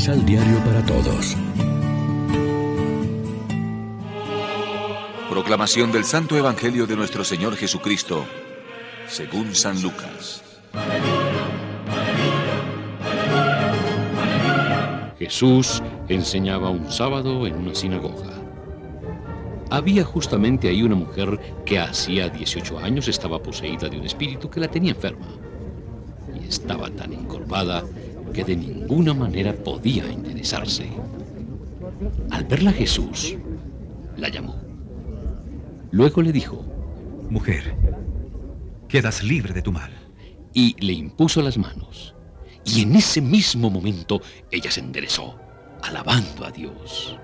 Misal Diario para Todos. Proclamación del Santo Evangelio de nuestro Señor Jesucristo, según San Lucas. Jesús enseñaba un sábado en una sinagoga. Había justamente ahí una mujer que hacía 18 años estaba poseída de un espíritu que la tenía enferma. Y estaba tan encorvada que de ninguna manera podía enderezarse. Al verla Jesús, la llamó. Luego le dijo, Mujer, quedas libre de tu mal. Y le impuso las manos. Y en ese mismo momento ella se enderezó, alabando a Dios.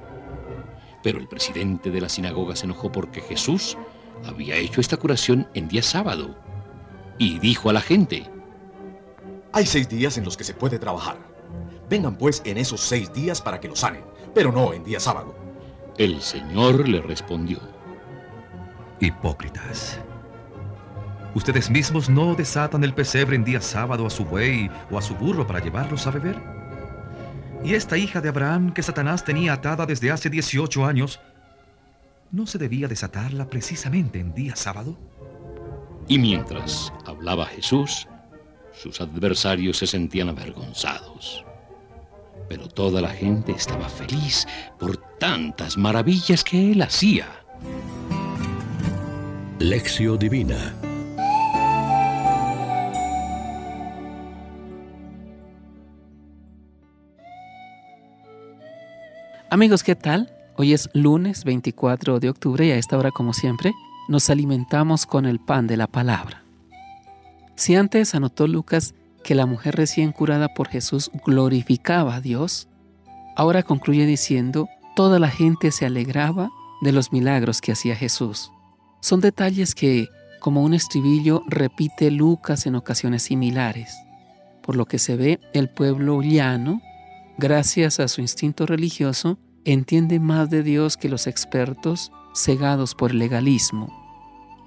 Pero el presidente de la sinagoga se enojó porque Jesús había hecho esta curación en día sábado. Y dijo a la gente, Hay seis días en los que se puede trabajar. Vengan pues en esos seis días para que lo sanen, pero no en día sábado. El Señor le respondió, Hipócritas. ¿Ustedes mismos no desatan el pesebre en día sábado a su buey o a su burro para llevarlos a beber? Y esta hija de Abraham que Satanás tenía atada desde hace 18 años, ¿no se debía desatarla precisamente en día sábado? Y mientras hablaba Jesús, sus adversarios se sentían avergonzados. Pero toda la gente estaba feliz por tantas maravillas que él hacía. Lección Divina Amigos, ¿qué tal? Hoy es lunes 24 de octubre y a esta hora, como siempre, nos alimentamos con el pan de la palabra. Si antes anotó Lucas que la mujer recién curada por Jesús glorificaba a Dios, ahora concluye diciendo, toda la gente se alegraba de los milagros que hacía Jesús. Son detalles que, como un estribillo, repite Lucas en ocasiones similares. Por lo que se ve, el pueblo llano, gracias a su instinto religioso, entiende más de Dios que los expertos cegados por el legalismo.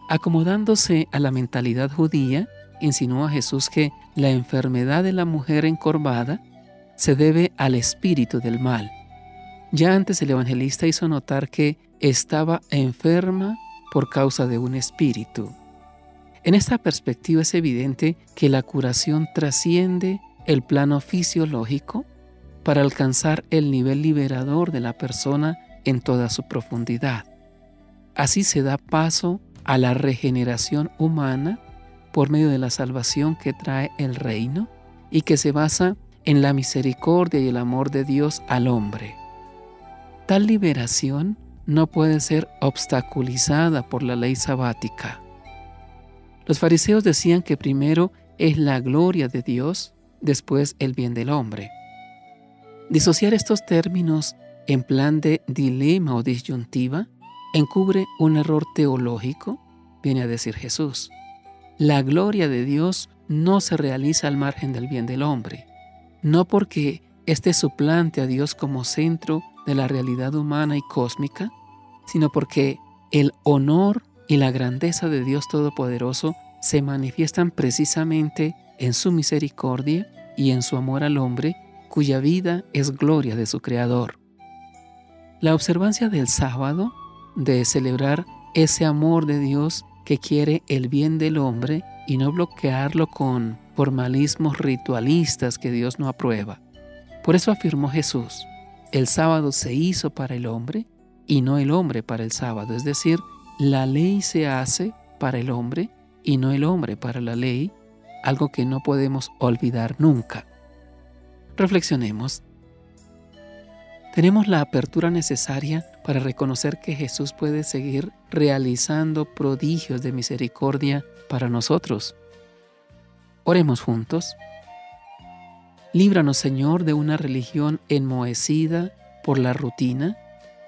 Acomodándose a la mentalidad judía, insinuó a Jesús que la enfermedad de la mujer encorvada se debe al espíritu del mal. Ya antes el evangelista hizo notar que estaba enferma por causa de un espíritu. En esta perspectiva es evidente que la curación trasciende el plano fisiológico para alcanzar el nivel liberador de la persona en toda su profundidad. Así se da paso a la regeneración humana por medio de la salvación que trae el reino y que se basa en la misericordia y el amor de Dios al hombre. Tal liberación no puede ser obstaculizada por la ley sabática. Los fariseos decían que primero es la gloria de Dios, después el bien del hombre. Disociar estos términos en plan de dilema o disyuntiva encubre un error teológico, viene a decir Jesús. La gloria de Dios no se realiza al margen del bien del hombre, no porque éste suplante a Dios como centro de la realidad humana y cósmica, sino porque el honor y la grandeza de Dios Todopoderoso se manifiestan precisamente en su misericordia y en su amor al hombre cuya vida es gloria de su Creador. La observancia del sábado, de celebrar ese amor de Dios que quiere el bien del hombre y no bloquearlo con formalismos ritualistas que Dios no aprueba. Por eso afirmó Jesús, el sábado se hizo para el hombre y no el hombre para el sábado, es decir, la ley se hace para el hombre y no el hombre para la ley, algo que no podemos olvidar nunca. Reflexionemos. Tenemos la apertura necesaria para reconocer que Jesús puede seguir realizando prodigios de misericordia para nosotros. Oremos juntos. Líbranos, Señor, de una religión enmohecida por la rutina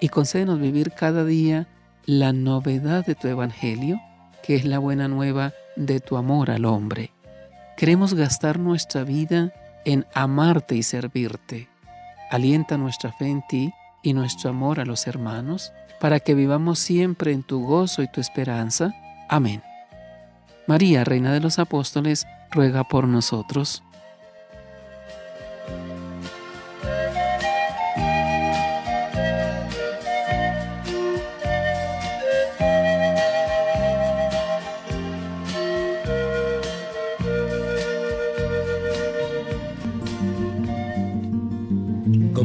y concédenos vivir cada día la novedad de tu Evangelio, que es la buena nueva de tu amor al hombre. Queremos gastar nuestra vida en amarte y servirte. Alienta nuestra fe en ti y nuestro amor a los hermanos, para que vivamos siempre en tu gozo y tu esperanza. Amén. María, Reina de los Apóstoles, ruega por nosotros.